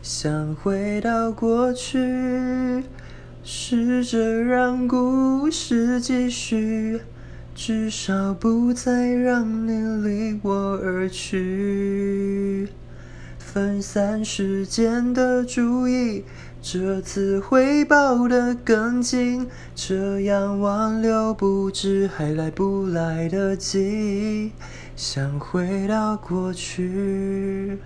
想回到过去试着让故事继续至少不再让你离我而去。分散时间的注意这次会抱得更紧这样挽留不知还来不来得及。想回到过去。